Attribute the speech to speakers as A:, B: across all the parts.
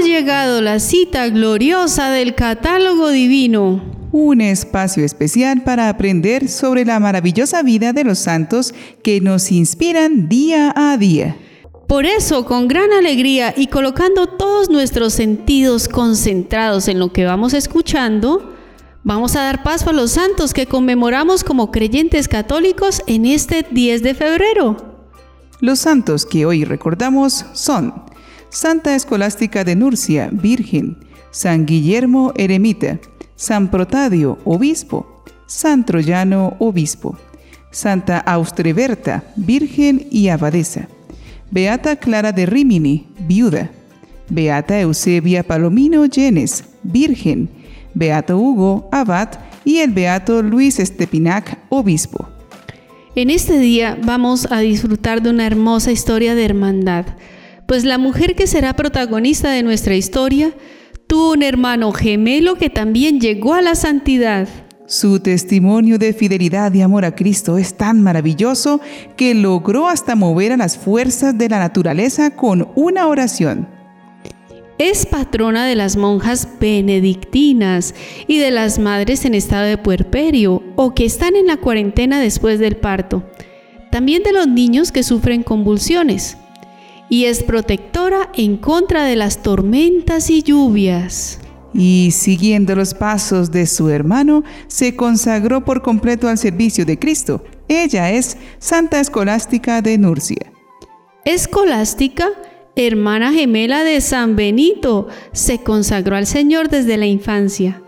A: ha llegado la cita gloriosa del catálogo divino.
B: Un espacio especial para aprender sobre la maravillosa vida de los santos que nos inspiran día a día.
A: Por eso, con gran alegría y colocando todos nuestros sentidos concentrados en lo que vamos escuchando, vamos a dar paso a los santos que conmemoramos como creyentes católicos en este 10 de febrero.
B: Los santos que hoy recordamos son Santa Escolástica de Nurcia, Virgen, San Guillermo Eremita, San Protadio, Obispo, San Troyano, Obispo, Santa Austreberta, Virgen y Abadesa. Beata Clara de Rimini, viuda. Beata Eusebia Palomino Llenes, virgen. Beato Hugo, abad. Y el Beato Luis Estepinac, obispo.
A: En este día vamos a disfrutar de una hermosa historia de hermandad, pues la mujer que será protagonista de nuestra historia tuvo un hermano gemelo que también llegó a la santidad.
B: Su testimonio de fidelidad y amor a Cristo es tan maravilloso que logró hasta mover a las fuerzas de la naturaleza con una oración.
A: Es patrona de las monjas benedictinas y de las madres en estado de puerperio o que están en la cuarentena después del parto. También de los niños que sufren convulsiones. Y es protectora en contra de las tormentas y lluvias
B: y siguiendo los pasos de su hermano, se consagró por completo al servicio de Cristo. Ella es Santa Escolástica de Nurcia.
A: Escolástica, hermana gemela de San Benito, se consagró al Señor desde la infancia.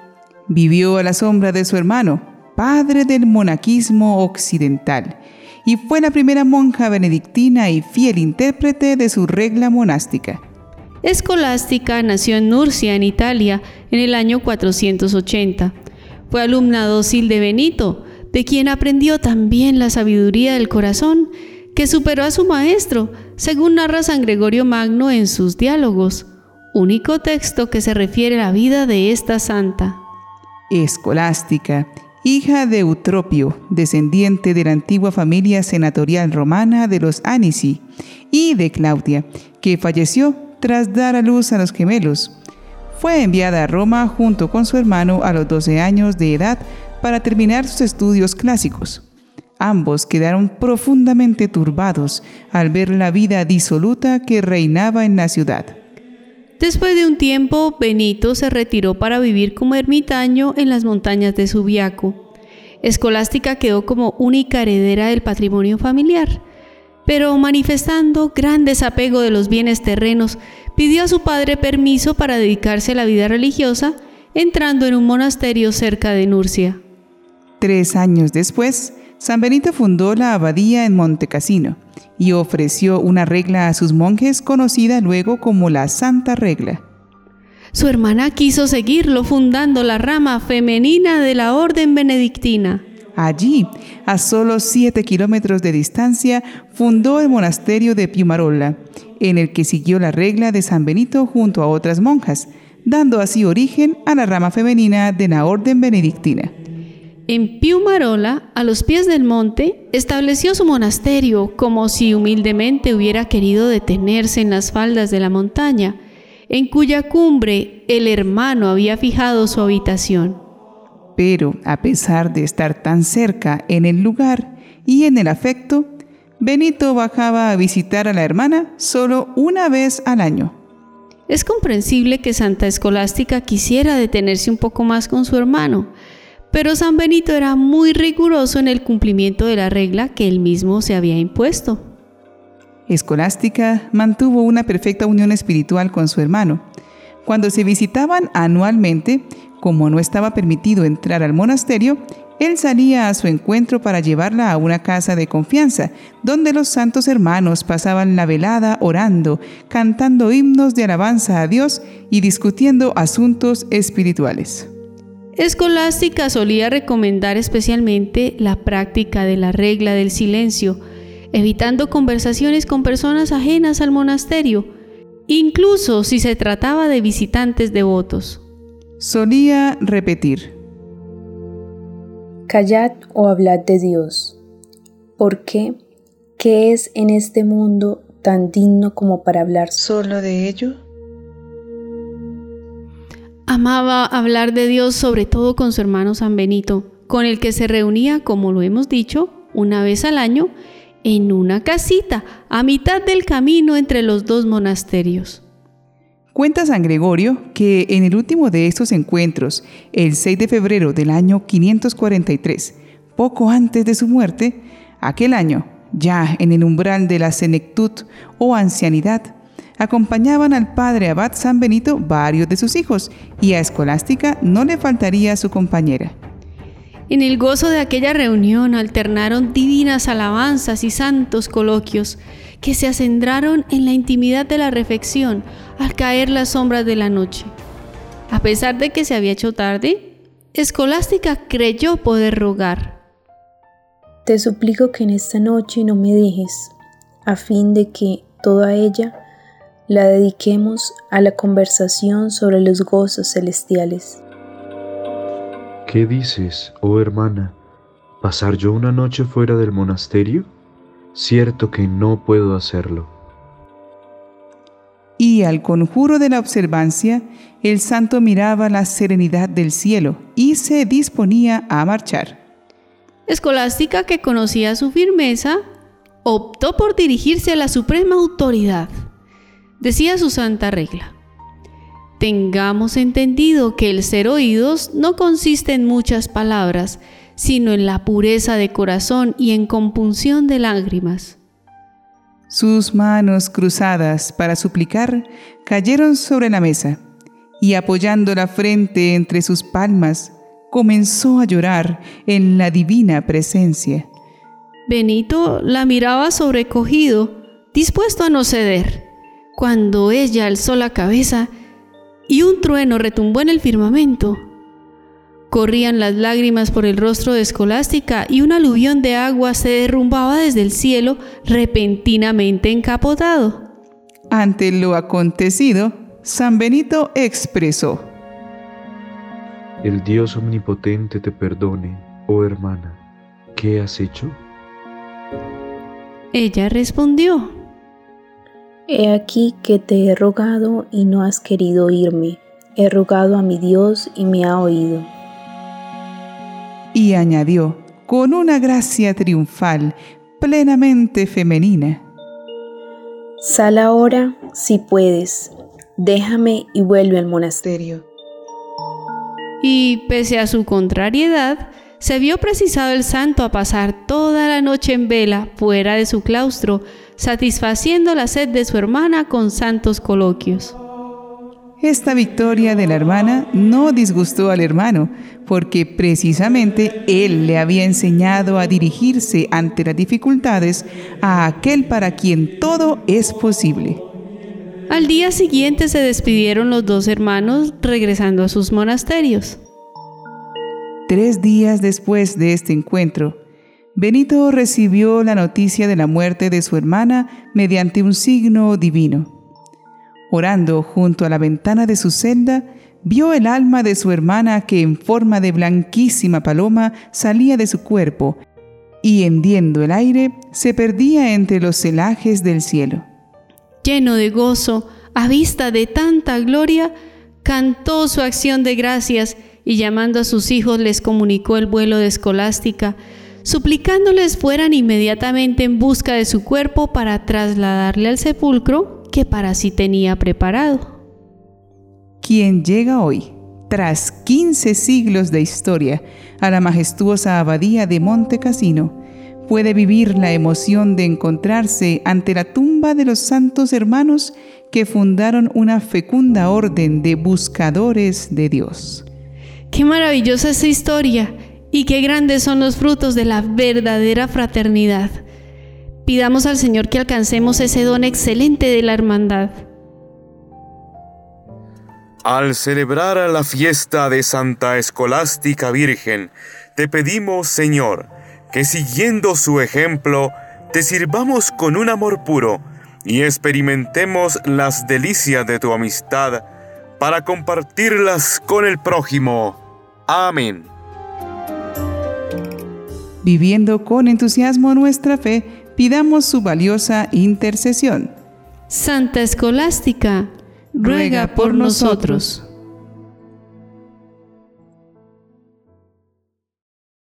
B: Vivió a la sombra de su hermano, padre del monaquismo occidental, y fue la primera monja benedictina y fiel intérprete de su regla monástica.
A: Escolástica nació en Nurcia, en Italia, en el año 480. Fue alumna dócil de Benito, de quien aprendió también la sabiduría del corazón, que superó a su maestro, según narra San Gregorio Magno en sus diálogos, único texto que se refiere a la vida de esta santa.
B: Escolástica, hija de Eutropio, descendiente de la antigua familia senatorial romana de los Anici, y de Claudia, que falleció tras dar a luz a los gemelos. Fue enviada a Roma junto con su hermano a los 12 años de edad para terminar sus estudios clásicos. Ambos quedaron profundamente turbados al ver la vida disoluta que reinaba en la ciudad.
A: Después de un tiempo, Benito se retiró para vivir como ermitaño en las montañas de Subiaco. Escolástica quedó como única heredera del patrimonio familiar pero manifestando gran desapego de los bienes terrenos, pidió a su padre permiso para dedicarse a la vida religiosa, entrando en un monasterio cerca de Nurcia.
B: Tres años después, San Benito fundó la abadía en Montecassino y ofreció una regla a sus monjes conocida luego como la Santa Regla.
A: Su hermana quiso seguirlo fundando la rama femenina de la Orden Benedictina.
B: Allí, a solo 7 kilómetros de distancia, fundó el monasterio de Piumarola, en el que siguió la regla de San Benito junto a otras monjas, dando así origen a la rama femenina de la orden benedictina.
A: En Piumarola, a los pies del monte, estableció su monasterio como si humildemente hubiera querido detenerse en las faldas de la montaña, en cuya cumbre el hermano había fijado su habitación.
B: Pero a pesar de estar tan cerca en el lugar y en el afecto, Benito bajaba a visitar a la hermana solo una vez al año.
A: Es comprensible que Santa Escolástica quisiera detenerse un poco más con su hermano, pero San Benito era muy riguroso en el cumplimiento de la regla que él mismo se había impuesto.
B: Escolástica mantuvo una perfecta unión espiritual con su hermano. Cuando se visitaban anualmente, como no estaba permitido entrar al monasterio, él salía a su encuentro para llevarla a una casa de confianza, donde los santos hermanos pasaban la velada orando, cantando himnos de alabanza a Dios y discutiendo asuntos espirituales.
A: Escolástica solía recomendar especialmente la práctica de la regla del silencio, evitando conversaciones con personas ajenas al monasterio, incluso si se trataba de visitantes devotos
B: solía repetir.
C: Callad o hablad de Dios. ¿Por qué? ¿Qué es en este mundo tan digno como para hablar
B: solo de ello?
A: Amaba hablar de Dios sobre todo con su hermano San Benito, con el que se reunía, como lo hemos dicho, una vez al año en una casita a mitad del camino entre los dos monasterios.
B: Cuenta San Gregorio que en el último de estos encuentros, el 6 de febrero del año 543, poco antes de su muerte, aquel año, ya en el umbral de la senectud o ancianidad, acompañaban al padre abad San Benito varios de sus hijos y a Escolástica no le faltaría su compañera.
A: En el gozo de aquella reunión alternaron divinas alabanzas y santos coloquios que se acendraron en la intimidad de la reflexión al caer las sombras de la noche. A pesar de que se había hecho tarde, Escolástica creyó poder rogar.
C: Te suplico que en esta noche no me dejes, a fin de que toda ella la dediquemos a la conversación sobre los gozos celestiales.
D: ¿Qué dices, oh hermana? ¿Pasar yo una noche fuera del monasterio? Cierto que no puedo hacerlo.
B: Y al conjuro de la observancia, el santo miraba la serenidad del cielo y se disponía a marchar.
A: Escolástica, que conocía su firmeza, optó por dirigirse a la suprema autoridad. Decía su santa regla. Tengamos entendido que el ser oídos no consiste en muchas palabras, sino en la pureza de corazón y en compunción de lágrimas.
B: Sus manos cruzadas para suplicar cayeron sobre la mesa, y apoyando la frente entre sus palmas, comenzó a llorar en la divina presencia.
A: Benito la miraba sobrecogido, dispuesto a no ceder, cuando ella alzó la cabeza y un trueno retumbó en el firmamento. Corrían las lágrimas por el rostro de Escolástica y un aluvión de agua se derrumbaba desde el cielo repentinamente encapotado.
B: Ante lo acontecido, San Benito expresó,
D: El Dios omnipotente te perdone, oh hermana, ¿qué has hecho?
A: Ella respondió,
C: He aquí que te he rogado y no has querido oírme. He rogado a mi Dios y me ha oído.
B: Y añadió, con una gracia triunfal, plenamente femenina.
C: Sal ahora, si puedes, déjame y vuelve al monasterio.
A: Y pese a su contrariedad, se vio precisado el santo a pasar toda la noche en vela fuera de su claustro, satisfaciendo la sed de su hermana con santos coloquios.
B: Esta victoria de la hermana no disgustó al hermano, porque precisamente él le había enseñado a dirigirse ante las dificultades a aquel para quien todo es posible.
A: Al día siguiente se despidieron los dos hermanos regresando a sus monasterios.
B: Tres días después de este encuentro, Benito recibió la noticia de la muerte de su hermana mediante un signo divino. Orando junto a la ventana de su celda, vio el alma de su hermana que en forma de blanquísima paloma salía de su cuerpo y hendiendo el aire se perdía entre los celajes del cielo.
A: Lleno de gozo, a vista de tanta gloria, cantó su acción de gracias y llamando a sus hijos les comunicó el vuelo de escolástica, suplicándoles fueran inmediatamente en busca de su cuerpo para trasladarle al sepulcro que para sí tenía preparado.
B: Quien llega hoy, tras 15 siglos de historia, a la majestuosa abadía de Monte Cassino, puede vivir la emoción de encontrarse ante la tumba de los santos hermanos que fundaron una fecunda orden de buscadores de Dios.
A: Qué maravillosa esa historia y qué grandes son los frutos de la verdadera fraternidad. Pidamos al Señor que alcancemos ese don excelente de la hermandad.
E: Al celebrar la fiesta de Santa Escolástica Virgen, te pedimos, Señor, que siguiendo su ejemplo, te sirvamos con un amor puro y experimentemos las delicias de tu amistad para compartirlas con el prójimo. Amén.
B: Viviendo con entusiasmo nuestra fe, pidamos su valiosa intercesión.
A: Santa Escolástica, ruega por nosotros.